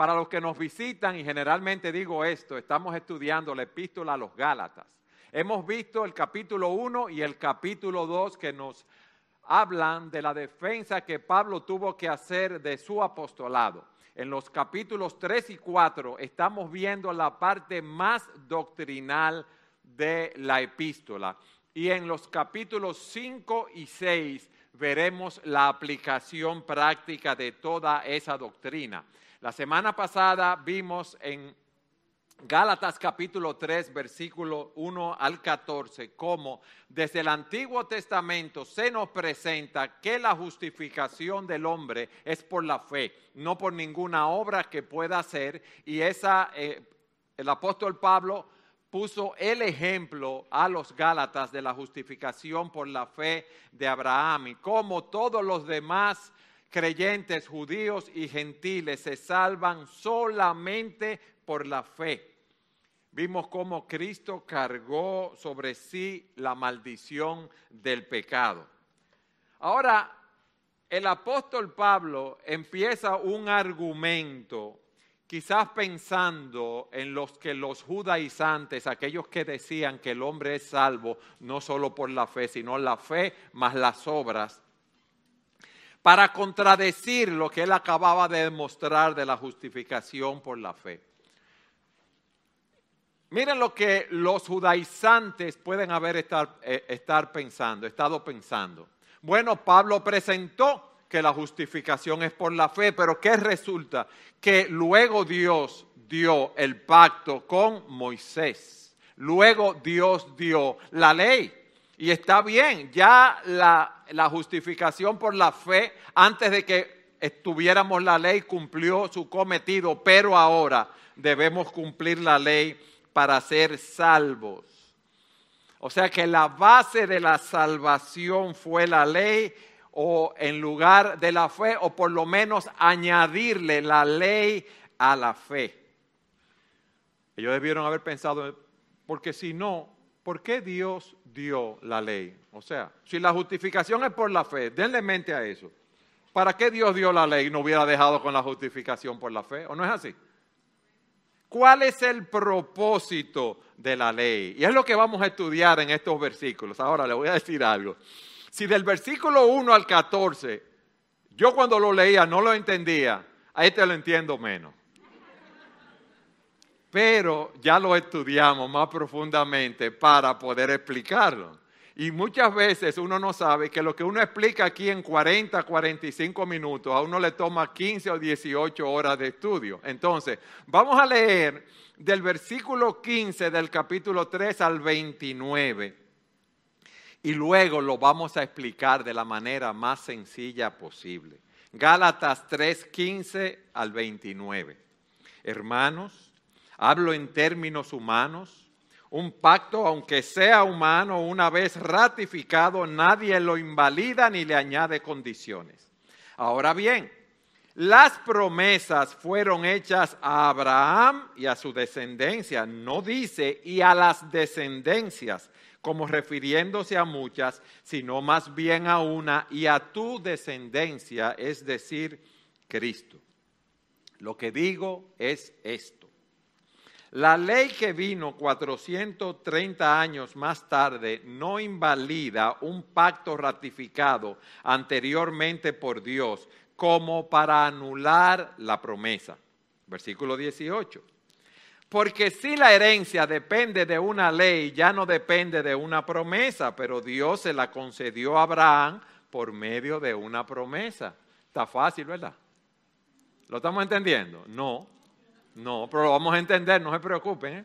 Para los que nos visitan, y generalmente digo esto, estamos estudiando la epístola a los Gálatas. Hemos visto el capítulo 1 y el capítulo 2 que nos hablan de la defensa que Pablo tuvo que hacer de su apostolado. En los capítulos 3 y 4 estamos viendo la parte más doctrinal de la epístola. Y en los capítulos 5 y 6 veremos la aplicación práctica de toda esa doctrina. La semana pasada vimos en Gálatas capítulo 3, versículo 1 al 14, cómo desde el Antiguo Testamento se nos presenta que la justificación del hombre es por la fe, no por ninguna obra que pueda hacer. Y esa, eh, el apóstol Pablo puso el ejemplo a los Gálatas de la justificación por la fe de Abraham y cómo todos los demás creyentes judíos y gentiles se salvan solamente por la fe. Vimos cómo Cristo cargó sobre sí la maldición del pecado. Ahora, el apóstol Pablo empieza un argumento quizás pensando en los que los judaizantes, aquellos que decían que el hombre es salvo no solo por la fe, sino la fe más las obras, para contradecir lo que él acababa de demostrar de la justificación por la fe. Miren lo que los judaizantes pueden haber estar, eh, estar pensando, estado pensando. Bueno, Pablo presentó que la justificación es por la fe, pero ¿qué resulta? Que luego Dios dio el pacto con Moisés. Luego Dios dio la ley. Y está bien, ya la, justificación por la fe, antes de que estuviéramos la ley, cumplió su cometido, pero ahora debemos cumplir la ley para ser salvos. O sea que la base de la salvación fue la ley o en lugar de la fe, o por lo menos añadirle la ley a la fe. Ellos debieron haber pensado, porque si no, ¿por qué Dios dio la ley? O sea, si la justificación es por la fe, denle mente a eso. ¿Para qué Dios dio la ley y no hubiera dejado con la justificación por la fe? ¿O no es así? ¿Cuál es el propósito de la ley? Y es lo que vamos a estudiar en estos versículos. Ahora le voy a decir algo. Si del versículo 1 al 14, yo cuando lo leía no lo entendía, a este lo entiendo menos. Pero ya lo estudiamos más profundamente para poder explicarlo. Y muchas veces uno no sabe que lo que uno explica aquí en 40, 45 minutos, a uno le toma 15 o 18 horas de estudio. Entonces, vamos a leer del versículo 15 del capítulo 3 al 29 y luego lo vamos a explicar de la manera más sencilla posible. Gálatas 3, 15 al 29. Hermanos, hablo en términos humanos. Un pacto, aunque sea humano, una vez ratificado, nadie lo invalida ni le añade condiciones. Ahora bien, las promesas fueron hechas a Abraham y a su descendencia. No dice y a las descendencias, como refiriéndose a muchas, sino más bien a una y a tu descendencia, es decir, Cristo. Lo que digo es esto. La ley que vino 430 años más tarde no invalida un pacto ratificado anteriormente por Dios como para anular la promesa. Versículo 18. Porque si la herencia depende de una ley, ya no depende de una promesa, pero Dios se la concedió a Abraham por medio de una promesa. Está fácil, ¿verdad? ¿Lo estamos entendiendo? No, no, pero lo vamos a entender, no se preocupen. ¿eh?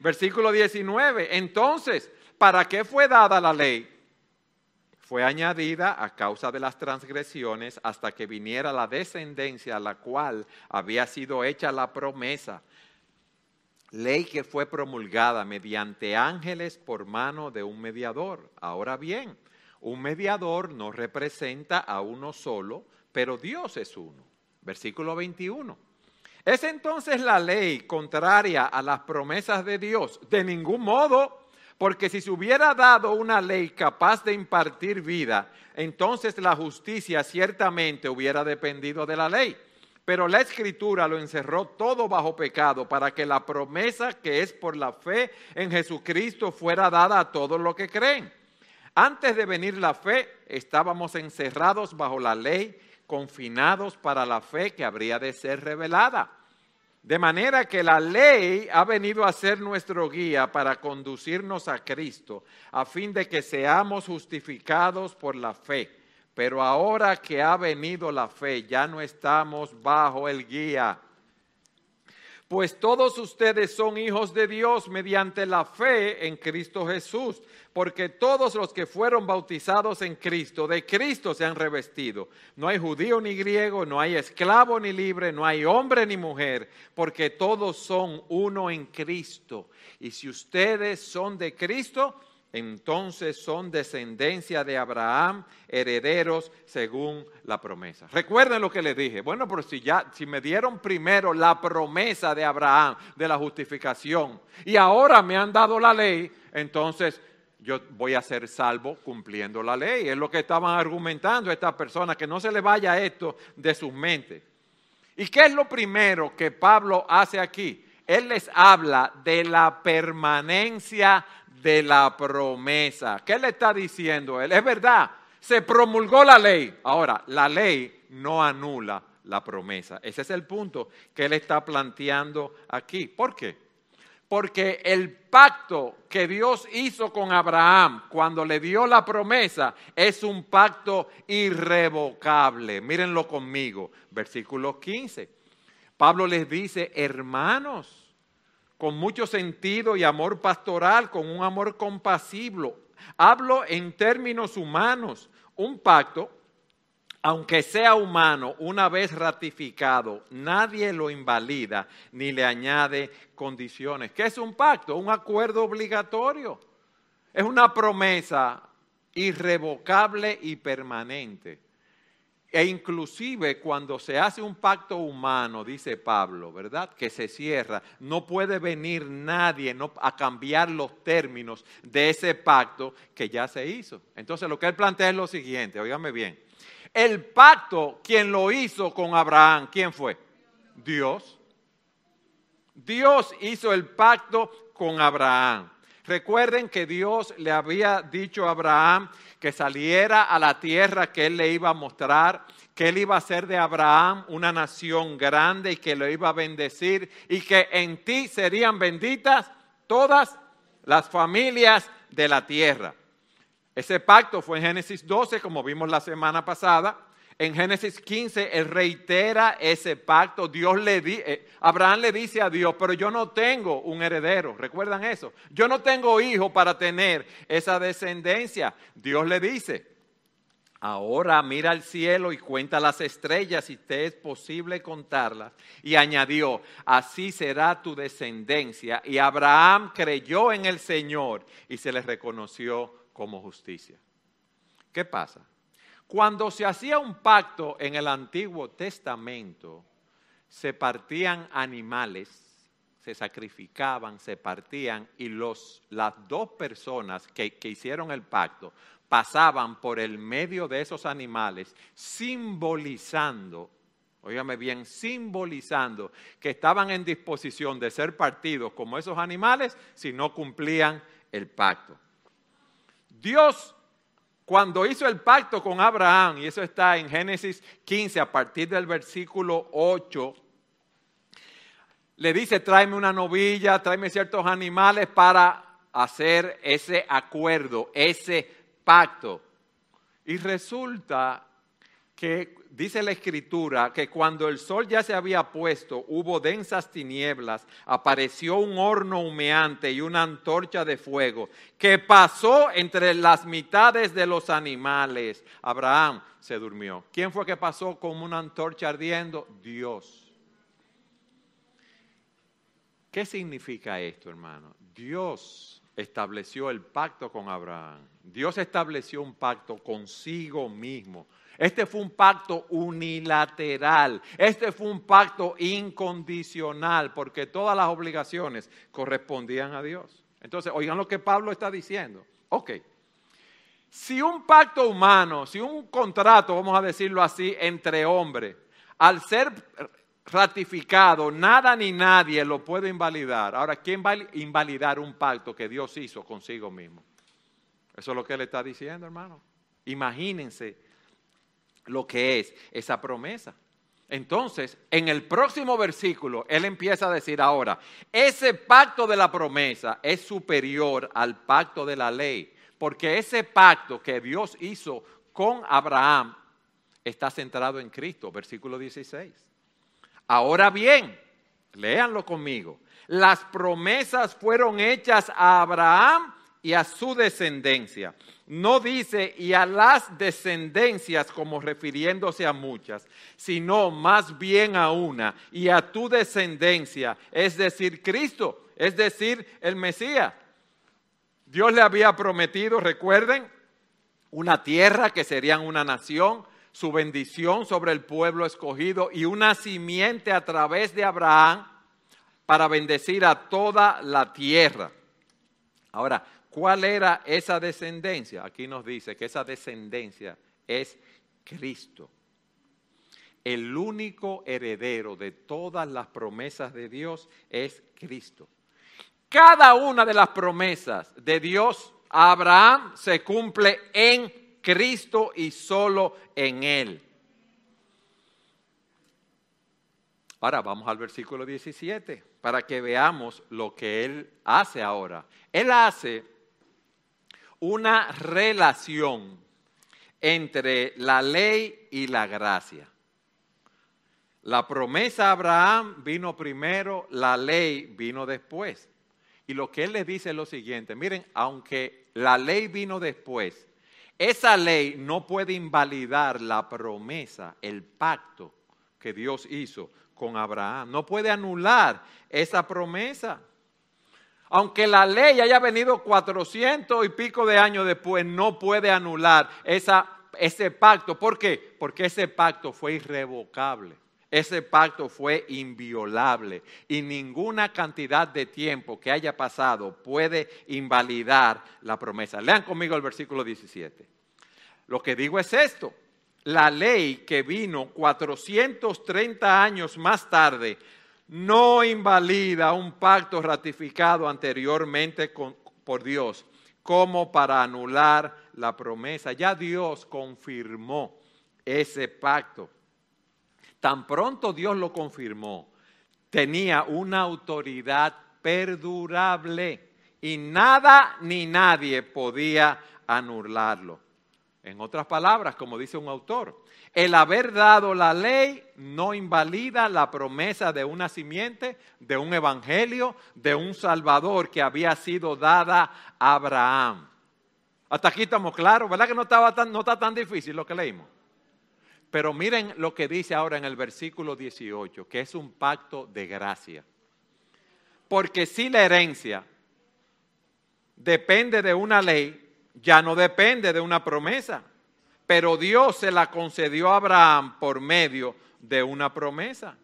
Versículo 19, entonces, ¿para qué fue dada la ley? Fue añadida a causa de las transgresiones hasta que viniera la descendencia a la cual había sido hecha la promesa ley que fue promulgada mediante ángeles por mano de un mediador. Ahora bien, un mediador no representa a uno solo, pero Dios es uno. Versículo 21. ¿Es entonces la ley contraria a las promesas de Dios? De ningún modo, porque si se hubiera dado una ley capaz de impartir vida, entonces la justicia ciertamente hubiera dependido de la ley. Pero la escritura lo encerró todo bajo pecado para que la promesa que es por la fe en Jesucristo fuera dada a todos los que creen. Antes de venir la fe, estábamos encerrados bajo la ley, confinados para la fe que habría de ser revelada. De manera que la ley ha venido a ser nuestro guía para conducirnos a Cristo, a fin de que seamos justificados por la fe. Pero ahora que ha venido la fe, ya no estamos bajo el guía. Pues todos ustedes son hijos de Dios mediante la fe en Cristo Jesús, porque todos los que fueron bautizados en Cristo, de Cristo se han revestido. No hay judío ni griego, no hay esclavo ni libre, no hay hombre ni mujer, porque todos son uno en Cristo. Y si ustedes son de Cristo, entonces son descendencia de Abraham, herederos según la promesa. Recuerden lo que les dije. Bueno, pero si ya si me dieron primero la promesa de Abraham de la justificación y ahora me han dado la ley, entonces yo voy a ser salvo cumpliendo la ley. Es lo que estaban argumentando estas personas, que no se le vaya esto de sus mentes. ¿Y qué es lo primero que Pablo hace aquí? Él les habla de la permanencia de la promesa. ¿Qué le está diciendo él? Es verdad, se promulgó la ley. Ahora, la ley no anula la promesa. Ese es el punto que él está planteando aquí. ¿Por qué? Porque el pacto que Dios hizo con Abraham cuando le dio la promesa es un pacto irrevocable. Mírenlo conmigo, versículo 15. Pablo les dice, hermanos, con mucho sentido y amor pastoral, con un amor compasivo. Hablo en términos humanos. Un pacto, aunque sea humano, una vez ratificado, nadie lo invalida ni le añade condiciones. ¿Qué es un pacto? Un acuerdo obligatorio. Es una promesa irrevocable y permanente. E inclusive cuando se hace un pacto humano, dice Pablo, ¿verdad? Que se cierra, no puede venir nadie a cambiar los términos de ese pacto que ya se hizo. Entonces lo que él plantea es lo siguiente, óigame bien. El pacto, quien lo hizo con Abraham, ¿quién fue? Dios. Dios hizo el pacto con Abraham. Recuerden que Dios le había dicho a Abraham que saliera a la tierra que él le iba a mostrar, que él iba a hacer de Abraham una nación grande y que lo iba a bendecir y que en ti serían benditas todas las familias de la tierra. Ese pacto fue en Génesis 12, como vimos la semana pasada, en Génesis 15, él reitera ese pacto. Dios le di, eh, Abraham le dice a Dios, pero yo no tengo un heredero. ¿Recuerdan eso? Yo no tengo hijo para tener esa descendencia. Dios le dice, ahora mira al cielo y cuenta las estrellas si te es posible contarlas. Y añadió, así será tu descendencia. Y Abraham creyó en el Señor y se le reconoció como justicia. ¿Qué pasa? Cuando se hacía un pacto en el Antiguo Testamento, se partían animales, se sacrificaban, se partían y los, las dos personas que, que hicieron el pacto pasaban por el medio de esos animales simbolizando Óigame bien, simbolizando que estaban en disposición de ser partidos como esos animales si no cumplían el pacto. Dios cuando hizo el pacto con Abraham, y eso está en Génesis 15 a partir del versículo 8, le dice, tráeme una novilla, tráeme ciertos animales para hacer ese acuerdo, ese pacto. Y resulta que dice la escritura que cuando el sol ya se había puesto, hubo densas tinieblas, apareció un horno humeante y una antorcha de fuego que pasó entre las mitades de los animales. Abraham se durmió. ¿Quién fue que pasó con una antorcha ardiendo? Dios. ¿Qué significa esto, hermano? Dios estableció el pacto con Abraham. Dios estableció un pacto consigo mismo este fue un pacto unilateral. Este fue un pacto incondicional porque todas las obligaciones correspondían a Dios. Entonces, oigan lo que Pablo está diciendo. Ok. Si un pacto humano, si un contrato, vamos a decirlo así, entre hombres, al ser ratificado, nada ni nadie lo puede invalidar. Ahora, ¿quién va a invalidar un pacto que Dios hizo consigo mismo? Eso es lo que él está diciendo, hermano. Imagínense lo que es esa promesa. Entonces, en el próximo versículo, él empieza a decir ahora, ese pacto de la promesa es superior al pacto de la ley, porque ese pacto que Dios hizo con Abraham está centrado en Cristo, versículo 16. Ahora bien, léanlo conmigo, las promesas fueron hechas a Abraham y a su descendencia. No dice y a las descendencias como refiriéndose a muchas, sino más bien a una y a tu descendencia, es decir, Cristo, es decir, el Mesías. Dios le había prometido, recuerden, una tierra que serían una nación, su bendición sobre el pueblo escogido y una simiente a través de Abraham para bendecir a toda la tierra. Ahora, ¿Cuál era esa descendencia? Aquí nos dice que esa descendencia es Cristo. El único heredero de todas las promesas de Dios es Cristo. Cada una de las promesas de Dios a Abraham se cumple en Cristo y solo en Él. Ahora vamos al versículo 17 para que veamos lo que Él hace ahora. Él hace una relación entre la ley y la gracia. La promesa a Abraham vino primero, la ley vino después. Y lo que él le dice es lo siguiente, miren, aunque la ley vino después, esa ley no puede invalidar la promesa, el pacto que Dios hizo con Abraham. No puede anular esa promesa. Aunque la ley haya venido cuatrocientos y pico de años después, no puede anular ese pacto. ¿Por qué? Porque ese pacto fue irrevocable. Ese pacto fue inviolable y ninguna cantidad de tiempo que haya pasado puede invalidar la promesa. Lean conmigo el versículo 17. Lo que digo es esto. La ley que vino 430 años más tarde no invalida un pacto ratificado anteriormente por Dios como para anular la promesa. Ya Dios confirmó ese pacto. Tan pronto Dios lo confirmó, tenía una autoridad perdurable y nada ni nadie podía anularlo. En otras palabras, como dice un autor, el haber dado la ley no invalida la promesa de una simiente, de un evangelio, de un salvador que había sido dada a Abraham. Hasta aquí estamos claros, ¿verdad que no, estaba tan, no está tan difícil lo que leímos? Pero miren lo que dice ahora en el versículo 18, que es un pacto de gracia. Porque si la herencia depende de una ley, ya no depende de una promesa pero Dios se la concedió a Abraham por medio de una promesa.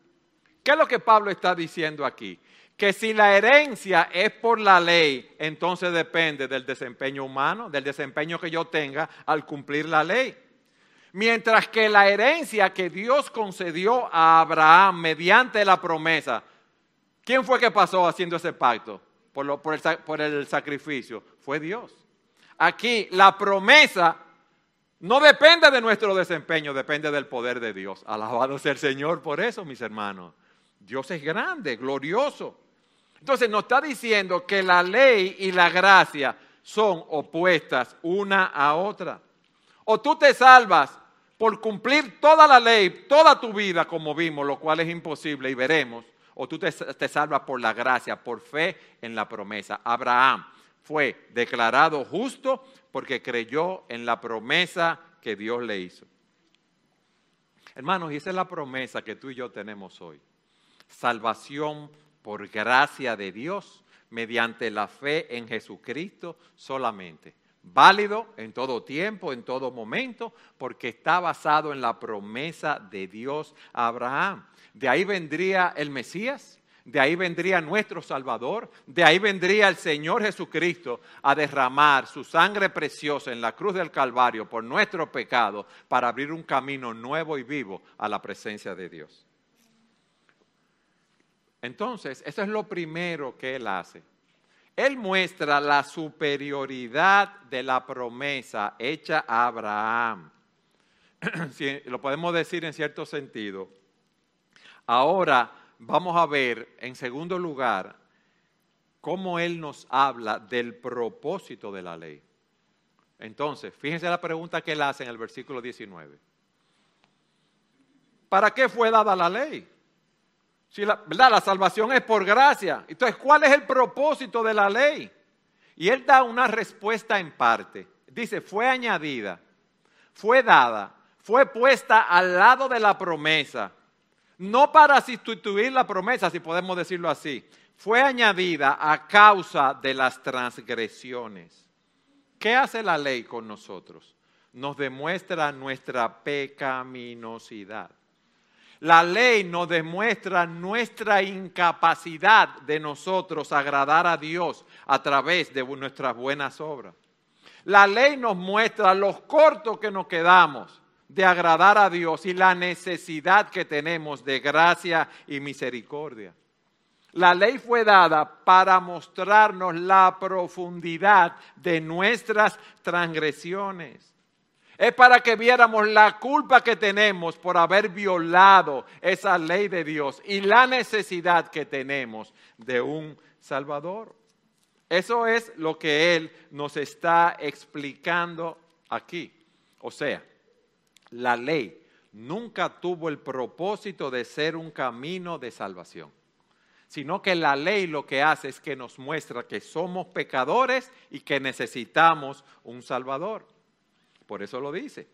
¿Qué es lo que Pablo está diciendo aquí? Que si la herencia es por la ley, entonces depende del desempeño humano, del desempeño que yo tenga al cumplir la ley. Mientras que la herencia que Dios concedió a Abraham mediante la promesa, ¿quién fue que pasó haciendo ese pacto por, por, el, sacrificio? Fue Dios. Aquí la promesa no depende de nuestro desempeño, depende del poder de Dios. Alabado sea el Señor por eso, mis hermanos. Dios es grande, glorioso. Entonces nos está diciendo que la ley y la gracia son opuestas una a otra. O tú te salvas por cumplir toda la ley, toda tu vida, como vimos, lo cual es imposible y veremos, o tú te, te salvas por la gracia, por fe en la promesa. Abraham fue declarado justo porque creyó en la promesa que Dios le hizo. Hermanos, y esa es la promesa que tú y yo tenemos hoy. Salvación por gracia de Dios mediante la fe en Jesucristo solamente. Válido en todo tiempo, en todo momento, porque está basado en la promesa de Dios a Abraham. De ahí vendría el Mesías, De ahí vendría nuestro Salvador, de ahí vendría el Señor Jesucristo a derramar su sangre preciosa en la cruz del Calvario por nuestro pecado para abrir un camino nuevo y vivo a la presencia de Dios. Entonces, eso es lo primero que Él hace. Él muestra la superioridad de la promesa hecha a Abraham. si lo podemos decir en cierto sentido. Ahora vamos a ver, en segundo lugar, cómo Él nos habla del propósito de la ley. Entonces, fíjense la pregunta que Él hace en el versículo 19. ¿Para qué fue dada la ley? Si la, ¿verdad? la salvación es por gracia. Entonces, ¿cuál es el propósito de la ley? Y él da una respuesta en parte. Dice, fue añadida, fue dada, fue puesta al lado de la promesa. No para sustituir la promesa, si podemos decirlo así. Fue añadida a causa de las transgresiones. ¿Qué hace la ley con nosotros? Nos demuestra nuestra pecaminosidad. La ley nos demuestra nuestra incapacidad de nosotros agradar a Dios a través de nuestras buenas obras. La ley nos muestra los cortos que nos quedamos de agradar a Dios y la necesidad que tenemos de gracia y misericordia. La ley fue dada para mostrarnos la profundidad de nuestras transgresiones es para que viéramos la culpa que tenemos por haber violado esa ley de Dios y la necesidad que tenemos de un Salvador. Eso es lo que Él nos está explicando aquí. O sea, la ley nunca tuvo el propósito de ser un camino de salvación, sino que la ley lo que hace es que nos muestra que somos pecadores y que necesitamos un Salvador. Por eso lo dice.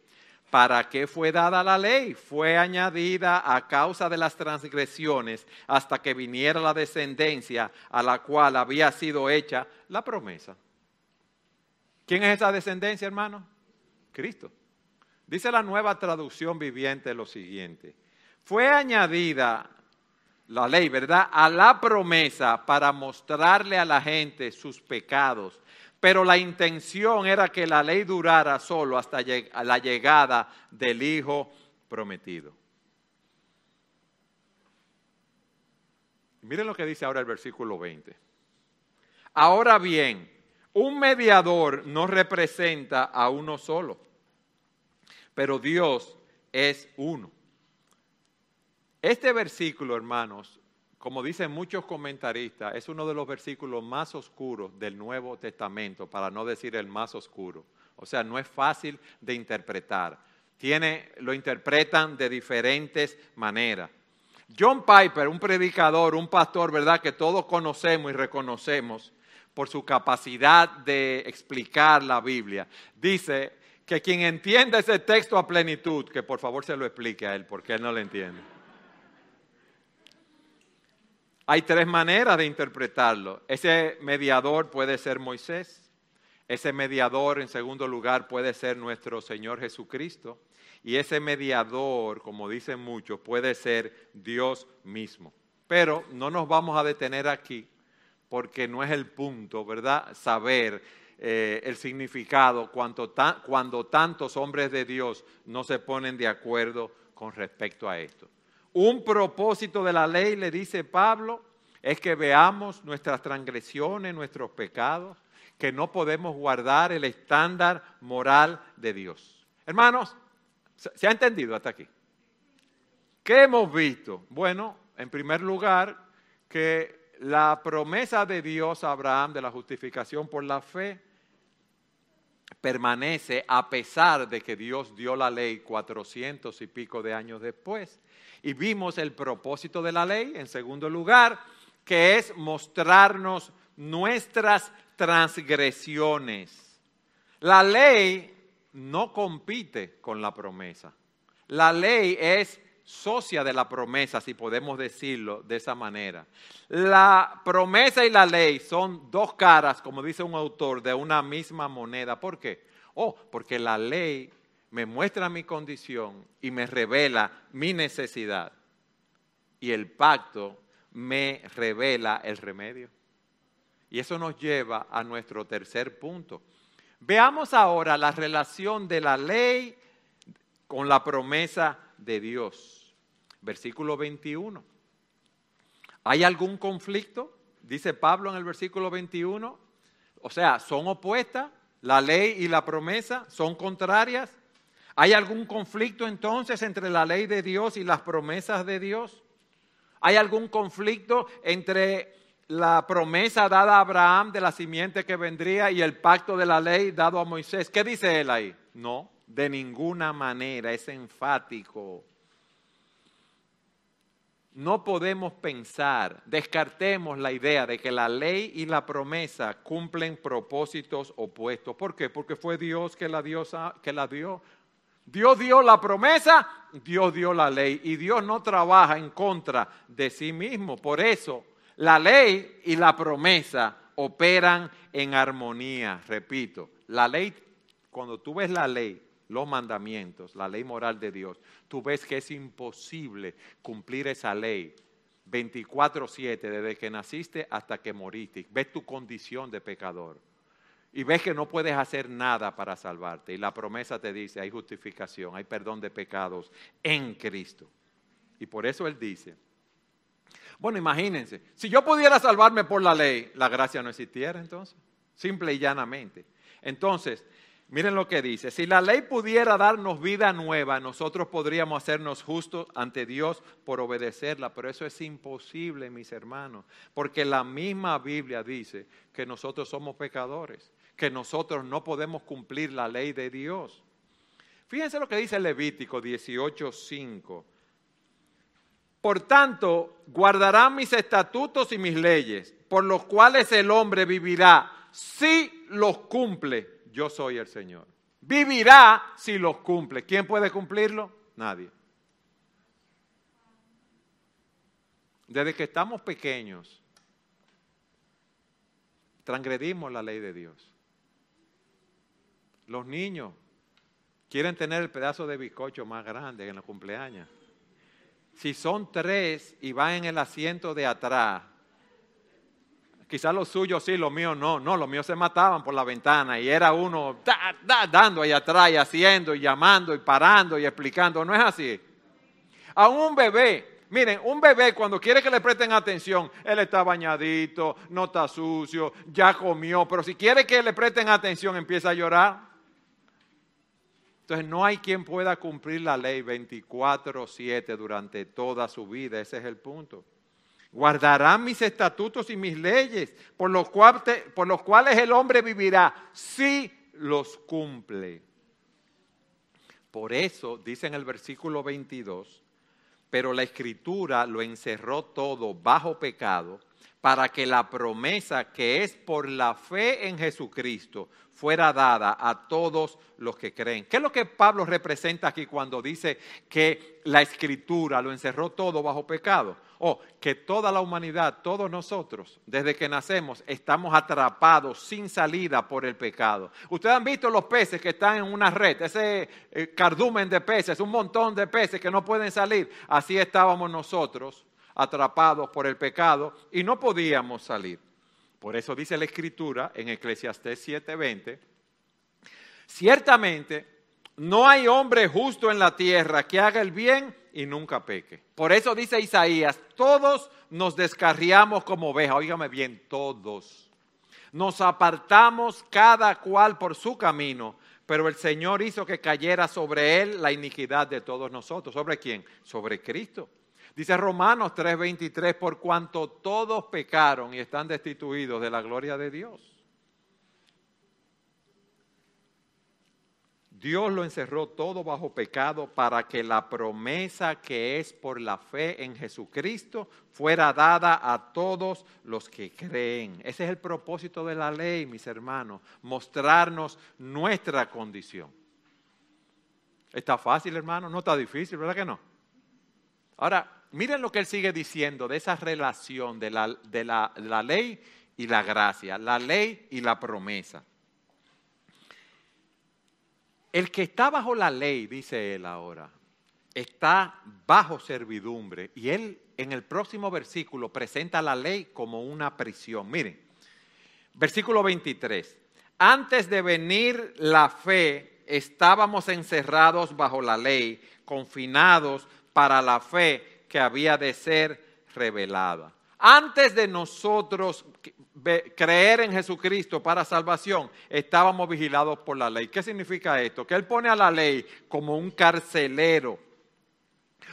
¿Para qué fue dada la ley? Fue añadida a causa de las transgresiones hasta que viniera la descendencia a la cual había sido hecha la promesa. ¿Quién es esa descendencia, hermano? Cristo. Dice la nueva traducción viviente lo siguiente. Fue añadida la ley, ¿verdad? A la promesa para mostrarle a la gente sus pecados pero la intención era que la ley durara solo hasta la llegada del Hijo prometido. Miren lo que dice ahora el versículo 20. Ahora bien, un mediador no representa a uno solo, pero Dios es uno. Este versículo, hermanos, como dicen muchos comentaristas, es uno de los versículos más oscuros del Nuevo Testamento, para no decir el más oscuro. O sea, no es fácil de interpretar. Tiene, lo interpretan de diferentes maneras. John Piper, un predicador, un pastor, ¿verdad? Que todos conocemos y reconocemos por su capacidad de explicar la Biblia, dice que quien entienda ese texto a plenitud, que por favor se lo explique a él, porque él no lo entiende hay tres maneras de interpretarlo. Ese mediador puede ser Moisés. Ese mediador, en segundo lugar, puede ser nuestro Señor Jesucristo. Y ese mediador, como dicen muchos, puede ser Dios mismo. Pero no nos vamos a detener aquí porque no es el punto, ¿verdad? Saber eh, el significado cuando, cuando tantos hombres de Dios no se ponen de acuerdo con respecto a esto. Un propósito de la ley, le dice Pablo, es que veamos nuestras transgresiones, nuestros pecados, que no podemos guardar el estándar moral de Dios. Hermanos, ¿se ha entendido hasta aquí? ¿Qué hemos visto? Bueno, en primer lugar, que la promesa de Dios a Abraham de la justificación por la fe permanece a pesar de que Dios dio la ley cuatrocientos y pico de años después. Y vimos el propósito de la ley, en segundo lugar, que es mostrarnos nuestras transgresiones. La ley no compite con la promesa. La ley es socia de la promesa, si podemos decirlo de esa manera. La promesa y la ley son dos caras, como dice un autor, de una misma moneda. ¿Por qué? Oh, porque la ley me muestra mi condición y me revela mi necesidad. Y el pacto me revela el remedio. Y eso nos lleva a nuestro tercer punto. Veamos ahora la relación de la ley con la promesa de Dios. Versículo 21. ¿Hay algún conflicto? Dice Pablo en el versículo 21. O sea, ¿son opuestas? ¿La ley y la promesa son contrarias? ¿Hay algún conflicto entonces entre la ley de Dios y las promesas de Dios? ¿Hay algún conflicto entre la promesa dada a Abraham de la simiente que vendría y el pacto de la ley dado a Moisés? ¿Qué dice él ahí? No, de ninguna manera, es enfático. No podemos pensar, descartemos la idea de que la ley y la promesa cumplen propósitos opuestos. ¿Por qué? Porque fue Dios que la, que la dio. Dios dio la promesa, Dios dio la ley y Dios no trabaja en contra de sí mismo. Por eso la ley y la promesa operan en armonía. Repito, la ley, cuando tú ves la ley, los mandamientos, la ley moral de Dios, tú ves que es imposible cumplir esa ley 24/7 desde que naciste hasta que moriste. Ves tu condición de pecador y ves que no puedes hacer nada para salvarte. Y la promesa te dice, hay justificación, hay perdón de pecados en Cristo. Y por eso Él dice, bueno, imagínense, si yo pudiera salvarme por la ley, la gracia no existiera entonces, simple y llanamente. Entonces, Miren lo que dice, si la ley pudiera darnos vida nueva, nosotros podríamos hacernos justos ante Dios por obedecerla, pero eso es imposible, mis hermanos, porque la misma Biblia dice que nosotros somos pecadores, que nosotros no podemos cumplir la ley de Dios. Fíjense lo que dice Levítico 18:5. Por tanto, guardarán mis estatutos y mis leyes, por los cuales el hombre vivirá si los cumple yo soy el Señor. Vivirá si los cumple. ¿Quién puede cumplirlo? Nadie. Desde que estamos pequeños, transgredimos la ley de Dios. Los niños quieren tener el pedazo de bizcocho más grande en los cumpleaños. Si son tres y van en el asiento de atrás, Quizás los suyos sí, los míos no. No, los míos se mataban por la ventana y era uno dando ahí atrás y haciendo y llamando y parando y explicando. No es así. A un bebé, miren, un bebé cuando quiere que le presten atención, él está bañadito, no está sucio, ya comió, pero si quiere que le presten atención empieza a llorar. Entonces no hay quien pueda cumplir la ley 24/7 durante toda su vida, ese es el punto guardarán mis estatutos y mis leyes, por los, cuales, por los cuales el hombre vivirá si los cumple. Por eso dice en el versículo 22, pero la escritura lo encerró todo bajo pecado para que la promesa que es por la fe en Jesucristo fuera dada a todos los que creen. ¿Qué es lo que Pablo representa aquí cuando dice que la escritura lo encerró todo bajo pecado? O que toda la humanidad, todos nosotros, desde que nacemos, estamos atrapados sin salida por el pecado. Ustedes han visto los peces que están en una red, ese eh, cardumen de peces, un montón de peces que no pueden salir. Así estábamos nosotros, atrapados por el pecado y no podíamos salir. Por eso dice la Escritura en Eclesiastés 7:20, ciertamente no hay hombre justo en la tierra que haga el bien y nunca peque. Por eso dice Isaías, todos nos descarriamos como ovejas, óigame bien, todos. Nos apartamos cada cual por su camino, pero el Señor hizo que cayera sobre él la iniquidad de todos nosotros. ¿Sobre quién? Sobre Cristo. Dice Romanos 3:23, por cuanto todos pecaron y están destituidos de la gloria de Dios. Dios lo encerró todo bajo pecado para que la promesa que es por la fe en Jesucristo fuera dada a todos los que creen. Ese es el propósito de la ley, mis hermanos, mostrarnos nuestra condición. ¿Está fácil, hermano? No está difícil, ¿verdad que no? Ahora, miren lo que él sigue diciendo de esa relación de la, de la, ley y la gracia, la ley y la promesa. El que está bajo la ley, dice él ahora, está bajo servidumbre y él en el próximo versículo presenta la ley como una prisión. Miren, versículo 23. Antes de venir la fe, estábamos encerrados bajo la ley, confinados para la fe que había de ser revelada. Antes de nosotros creer en Jesucristo para salvación, estábamos vigilados por la ley. ¿Qué significa esto? Que Él pone a la ley como un carcelero.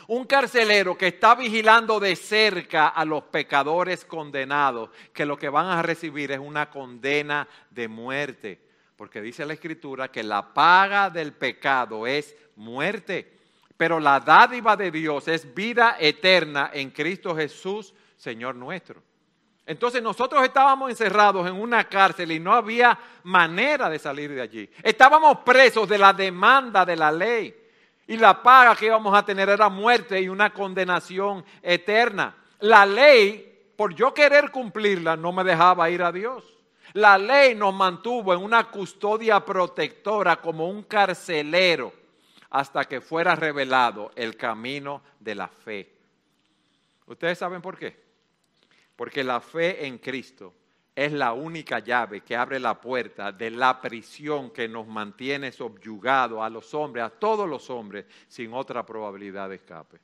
Un carcelero que está vigilando de cerca a los pecadores condenados, que lo que van a recibir es una condena de muerte. Porque dice la Escritura que la paga del pecado es muerte. Pero la dádiva de Dios es vida eterna en Cristo Jesús, Señor nuestro. Entonces nosotros estábamos encerrados en una cárcel y no había manera de salir de allí. Estábamos presos de la demanda de la ley. Y la paga que íbamos a tener era muerte y una condenación eterna. La ley, por yo querer cumplirla, no me dejaba ir a Dios. La ley nos mantuvo en una custodia protectora como un carcelero hasta que fuera revelado el camino de la fe. ¿Ustedes saben por qué? Porque la fe en Cristo es la única llave que abre la puerta de la prisión que nos mantiene subyugados a los hombres, a todos los hombres, sin otra probabilidad de escape.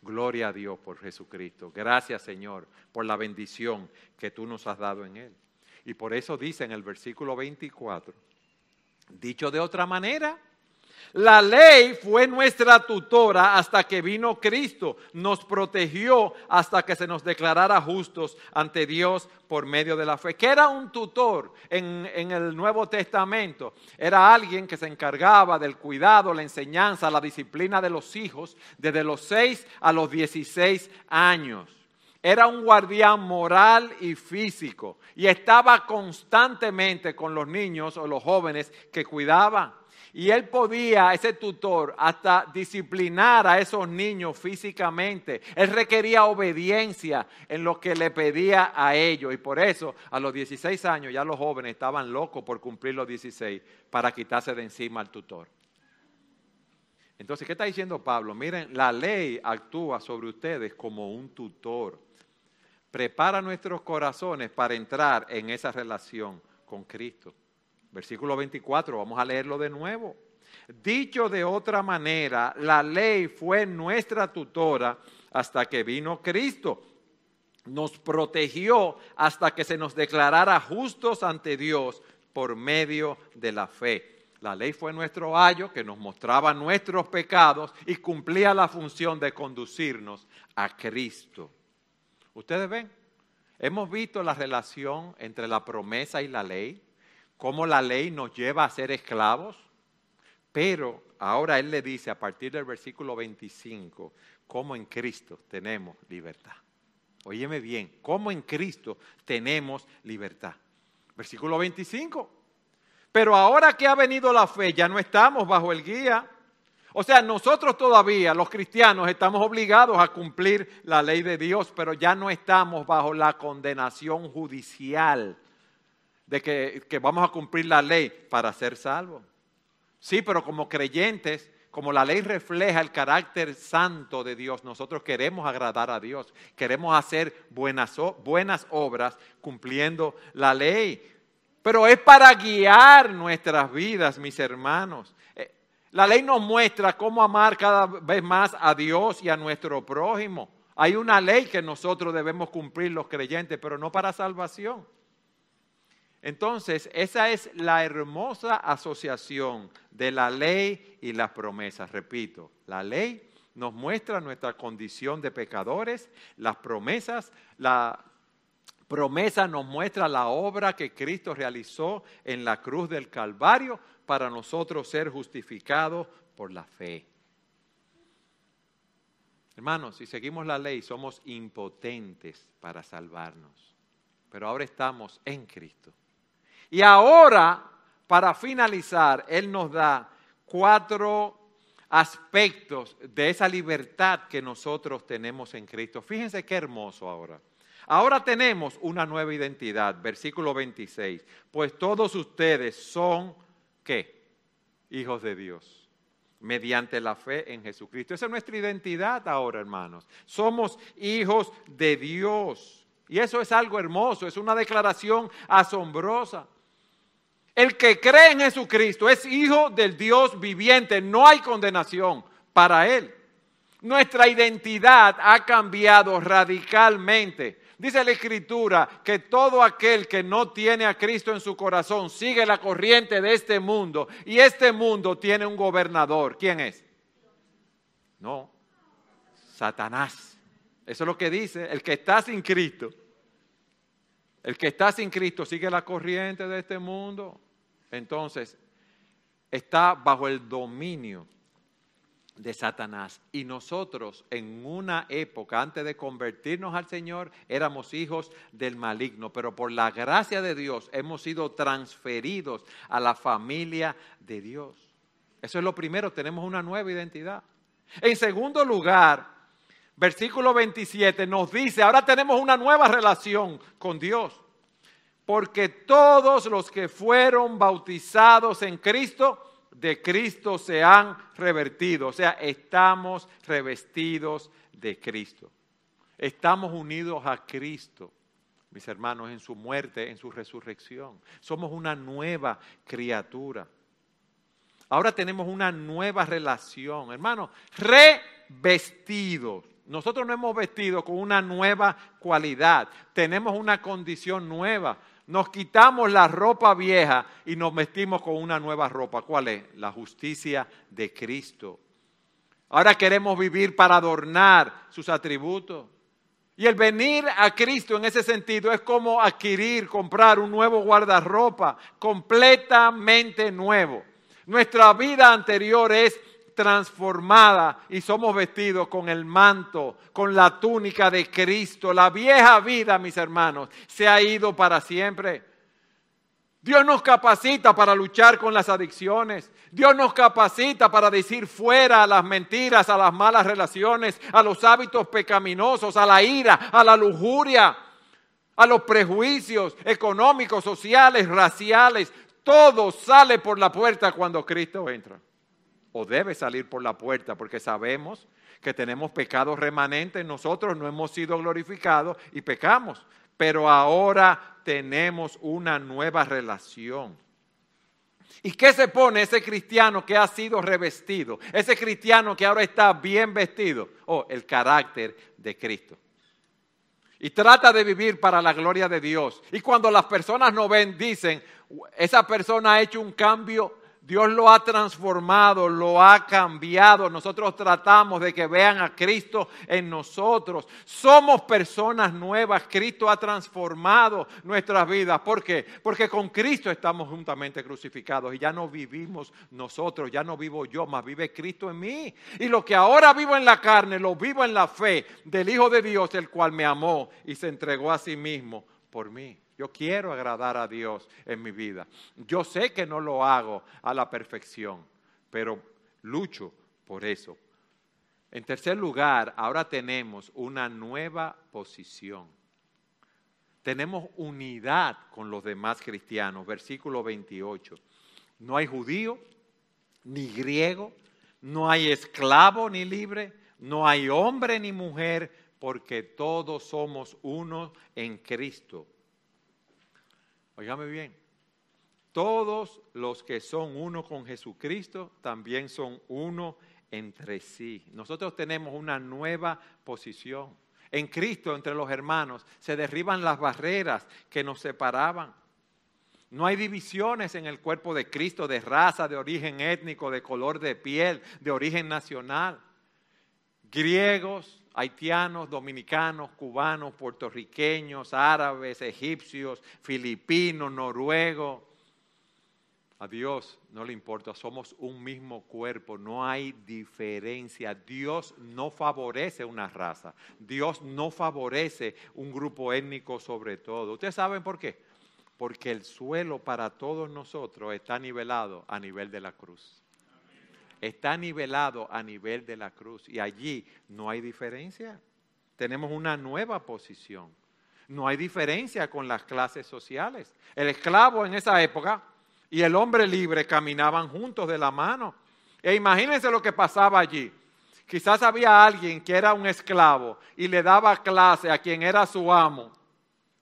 Gloria a Dios por Jesucristo. Gracias Señor por la bendición que tú nos has dado en Él. Y por eso dice en el versículo 24, dicho de otra manera, la ley fue nuestra tutora hasta que vino Cristo. Nos protegió hasta que se nos declarara justos ante Dios por medio de la fe. ¿Qué era un tutor en, el Nuevo Testamento? Era alguien que se encargaba del cuidado, la enseñanza, la disciplina de los hijos desde los 6 a los 16 años. Era un guardián moral y físico y estaba constantemente con los niños o los jóvenes que cuidaba. Y él podía, ese tutor, hasta disciplinar a esos niños físicamente. Él requería obediencia en lo que le pedía a ellos. Y por eso, a los 16 años, ya los jóvenes estaban locos por cumplir los 16 para quitarse de encima al tutor. Entonces, ¿qué está diciendo Pablo? Miren, la ley actúa sobre ustedes como un tutor. Prepara nuestros corazones para entrar en esa relación con Cristo. Versículo 24, vamos a leerlo de nuevo. Dicho de otra manera, la ley fue nuestra tutora hasta que vino Cristo. Nos protegió hasta que se nos declarara justos ante Dios por medio de la fe. La ley fue nuestro ayo que nos mostraba nuestros pecados y cumplía la función de conducirnos a Cristo. Ustedes ven, hemos visto la relación entre la promesa y la ley cómo la ley nos lleva a ser esclavos, pero ahora Él le dice a partir del versículo 25, cómo en Cristo tenemos libertad. Óyeme bien, cómo en Cristo tenemos libertad. Versículo 25. Pero ahora que ha venido la fe, ya no estamos bajo el guía. O sea, nosotros todavía, los cristianos, estamos obligados a cumplir la ley de Dios, pero ya no estamos bajo la condenación judicial de que, vamos a cumplir la ley para ser salvos. Sí, pero como creyentes, como la ley refleja el carácter santo de Dios, nosotros queremos agradar a Dios, queremos hacer buenas, buenas obras cumpliendo la ley. Pero es para guiar nuestras vidas, mis hermanos. La ley nos muestra cómo amar cada vez más a Dios y a nuestro prójimo. Hay una ley que nosotros debemos cumplir los creyentes, pero no para salvación. Entonces, esa es la hermosa asociación de la ley y las promesas. Repito, la ley nos muestra nuestra condición de pecadores, las promesas, la promesa nos muestra la obra que Cristo realizó en la cruz del Calvario para nosotros ser justificados por la fe. Hermanos, si seguimos la ley somos impotentes para salvarnos, pero ahora estamos en Cristo. Y ahora, para finalizar, Él nos da cuatro aspectos de esa libertad que nosotros tenemos en Cristo. Fíjense qué hermoso ahora. Ahora tenemos una nueva identidad, versículo 26. Pues todos ustedes son, ¿qué? Hijos de Dios. mediante la fe en Jesucristo. Esa es nuestra identidad ahora, hermanos. Somos hijos de Dios. Y eso es algo hermoso, es una declaración asombrosa. El que cree en Jesucristo es hijo del Dios viviente, no hay condenación para él. Nuestra identidad ha cambiado radicalmente. Dice la Escritura que todo aquel que no tiene a Cristo en su corazón sigue la corriente de este mundo y este mundo tiene un gobernador. ¿Quién es? No, Satanás. Eso es lo que dice, el que está sin Cristo. El que está sin Cristo sigue la corriente de este mundo. Entonces, está bajo el dominio de Satanás. Y nosotros en una época, antes de convertirnos al Señor, éramos hijos del maligno, pero por la gracia de Dios hemos sido transferidos a la familia de Dios. Eso es lo primero, tenemos una nueva identidad. En segundo lugar, versículo 27 nos dice, ahora tenemos una nueva relación con Dios, porque todos los que fueron bautizados en Cristo, de Cristo se han revertido. O sea, estamos revestidos de Cristo. Estamos unidos a Cristo, mis hermanos, en su muerte, en su resurrección. Somos una nueva criatura. Ahora tenemos una nueva relación, hermanos, revestidos. Nosotros no hemos vestido con una nueva cualidad, tenemos una condición nueva nos quitamos la ropa vieja y nos vestimos con una nueva ropa. ¿Cuál es? La justicia de Cristo. Ahora queremos vivir para adornar sus atributos. Y el venir a Cristo en ese sentido es como adquirir, comprar un nuevo guardarropa completamente nuevo. Nuestra vida anterior es transformada y somos vestidos con el manto, con la túnica de Cristo. La vieja vida, mis hermanos, se ha ido para siempre. Dios nos capacita para luchar con las adicciones. Dios nos capacita para decir fuera a las mentiras, a las malas relaciones, a los hábitos pecaminosos, a la ira, a la lujuria, a los prejuicios económicos, sociales, raciales. Todo sale por la puerta cuando Cristo entra o debe salir por la puerta porque sabemos que tenemos pecados remanentes, nosotros no hemos sido glorificados y pecamos, pero ahora tenemos una nueva relación. ¿Y qué se pone ese cristiano que ha sido revestido? Ese cristiano que ahora está bien vestido. Oh, el carácter de Cristo. Y trata de vivir para la gloria de Dios. Y cuando las personas no ven, dicen, esa persona ha hecho un cambio Dios lo ha transformado, lo ha cambiado. Nosotros tratamos de que vean a Cristo en nosotros. Somos personas nuevas. Cristo ha transformado nuestras vidas. ¿Por qué? Porque con Cristo estamos juntamente crucificados y ya no vivimos nosotros, ya no vivo yo, más vive Cristo en mí. Y lo que ahora vivo en la carne, lo vivo en la fe del Hijo de Dios, el cual me amó y se entregó a sí mismo por mí. Yo quiero agradar a Dios en mi vida. Yo sé que no lo hago a la perfección, pero lucho por eso. En tercer lugar, ahora tenemos una nueva posición. Tenemos unidad con los demás cristianos. Versículo 28. No hay judío ni griego, no hay esclavo ni libre, no hay hombre ni mujer, porque todos somos uno en Cristo. Óigame bien, todos los que son uno con Jesucristo también son uno entre sí. Nosotros tenemos una nueva posición. En Cristo, entre los hermanos, se derriban las barreras que nos separaban. No hay divisiones en el cuerpo de Cristo de raza, de origen étnico, de color de piel, de origen nacional. Griegos, haitianos, dominicanos, cubanos, puertorriqueños, árabes, egipcios, filipinos, noruegos. A Dios no le importa, somos un mismo cuerpo, no hay diferencia. Dios no favorece una raza, Dios no favorece un grupo étnico sobre todo. ¿Ustedes saben por qué? Porque el suelo para todos nosotros está nivelado a nivel de la cruz está nivelado a nivel de la cruz y allí no hay diferencia. Tenemos una nueva posición. No hay diferencia con las clases sociales. El esclavo en esa época y el hombre libre caminaban juntos de la mano. E imagínense lo que pasaba allí. Quizás había alguien que era un esclavo y le daba clase a quien era su amo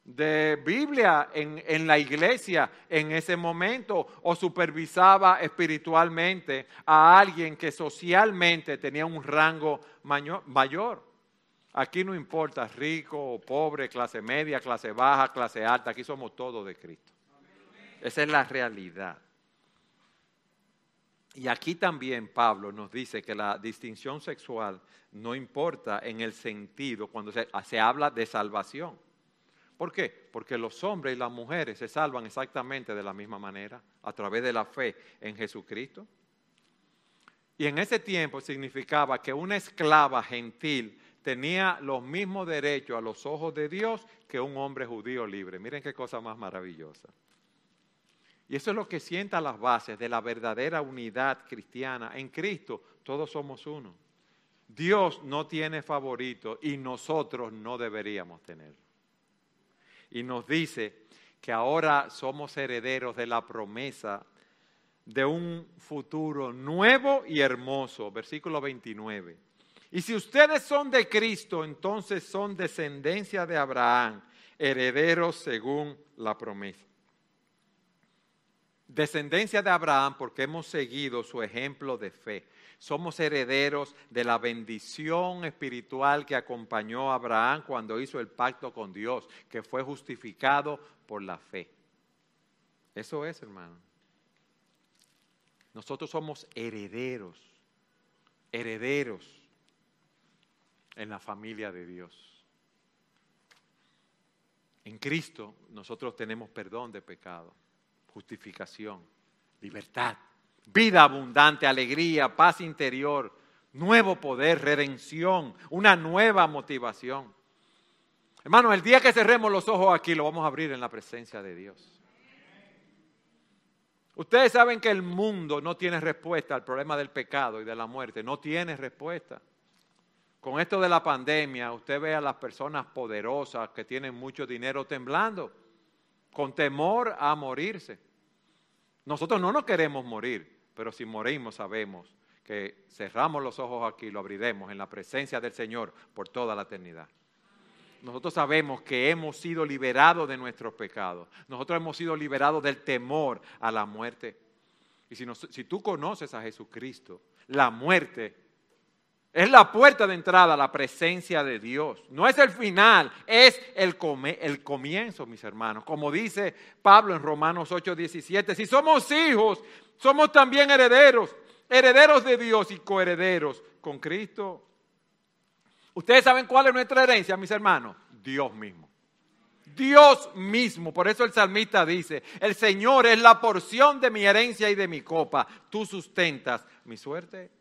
de Biblia en, la iglesia en ese momento o supervisaba espiritualmente a alguien que socialmente tenía un rango mayor. Aquí no importa rico o pobre, clase media, clase baja, clase alta, aquí somos todos de Cristo. Esa es la realidad. Y aquí también Pablo nos dice que la distinción sexual no importa en el sentido cuando se, se habla de salvación. ¿Por qué? Porque los hombres y las mujeres se salvan exactamente de la misma manera, a través de la fe en Jesucristo. Y en ese tiempo significaba que una esclava gentil tenía los mismos derechos a los ojos de Dios que un hombre judío libre. Miren qué cosa más maravillosa. Y eso es lo que sienta las bases de la verdadera unidad cristiana. En Cristo todos somos uno. Dios no tiene favorito y nosotros no deberíamos tenerlo y nos dice que ahora somos herederos de la promesa de un futuro nuevo y hermoso. Versículo 29. Y si ustedes son de Cristo, entonces son descendencia de Abraham, herederos según la promesa. Descendencia de Abraham porque hemos seguido su ejemplo de fe. Somos herederos de la bendición espiritual que acompañó a Abraham cuando hizo el pacto con Dios, que fue justificado por la fe. Eso es, hermano. Nosotros somos herederos, herederos en la familia de Dios. En Cristo nosotros tenemos perdón de pecado, justificación, libertad vida abundante, alegría, paz interior, nuevo poder, redención, una nueva motivación. Hermano, el día que cerremos los ojos aquí lo vamos a abrir en la presencia de Dios. Ustedes saben que el mundo no tiene respuesta al problema del pecado y de la muerte, no tiene respuesta. Con esto de la pandemia, usted ve a las personas poderosas que tienen mucho dinero temblando, con temor a morirse. Nosotros no nos queremos morir, pero si morimos sabemos que cerramos los ojos aquí, lo abriremos en la presencia del Señor por toda la eternidad. Nosotros sabemos que hemos sido liberados de nuestros pecados. Nosotros hemos sido liberados del temor a la muerte. Y si, si tú conoces a Jesucristo, la muerte es la puerta de entrada a la presencia de Dios. No es el final, es el, el comienzo, mis hermanos. Como dice Pablo en Romanos 8:17, si somos hijos, somos también herederos, herederos de Dios y coherederos con Cristo. Ustedes saben cuál es nuestra herencia, mis hermanos. Dios mismo. Dios mismo. Por eso el salmista dice, el Señor es la porción de mi herencia y de mi copa. Tú sustentas mi suerte.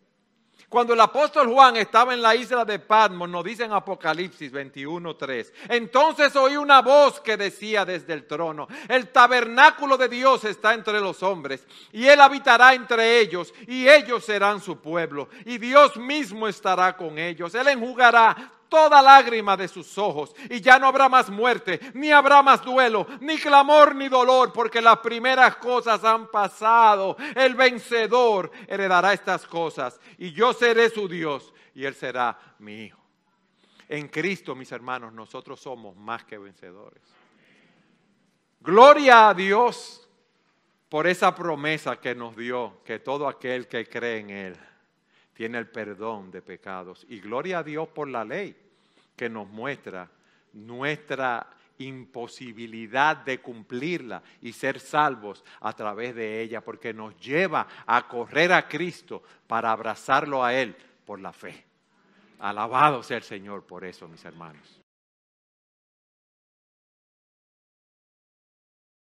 Cuando el apóstol Juan estaba en la isla de Patmos, nos dice en Apocalipsis 21:3, entonces oí una voz que decía desde el trono, el tabernáculo de Dios está entre los hombres, y él habitará entre ellos, y ellos serán su pueblo, y Dios mismo estará con ellos. Él enjugará toda lágrima de sus ojos, y ya no habrá más muerte, ni habrá más duelo, ni clamor, ni dolor, porque las primeras cosas han pasado. El vencedor heredará estas cosas, y yo seré su Dios, y él será mi hijo. En Cristo, mis hermanos, nosotros somos más que vencedores. Gloria a Dios por esa promesa que nos dio, que todo aquel que cree en Él tiene el perdón de pecados. Y gloria a Dios por la ley que nos muestra nuestra imposibilidad de cumplirla y ser salvos a través de ella, porque nos lleva a correr a Cristo para abrazarlo a Él por la fe. Alabado sea el Señor por eso, mis hermanos.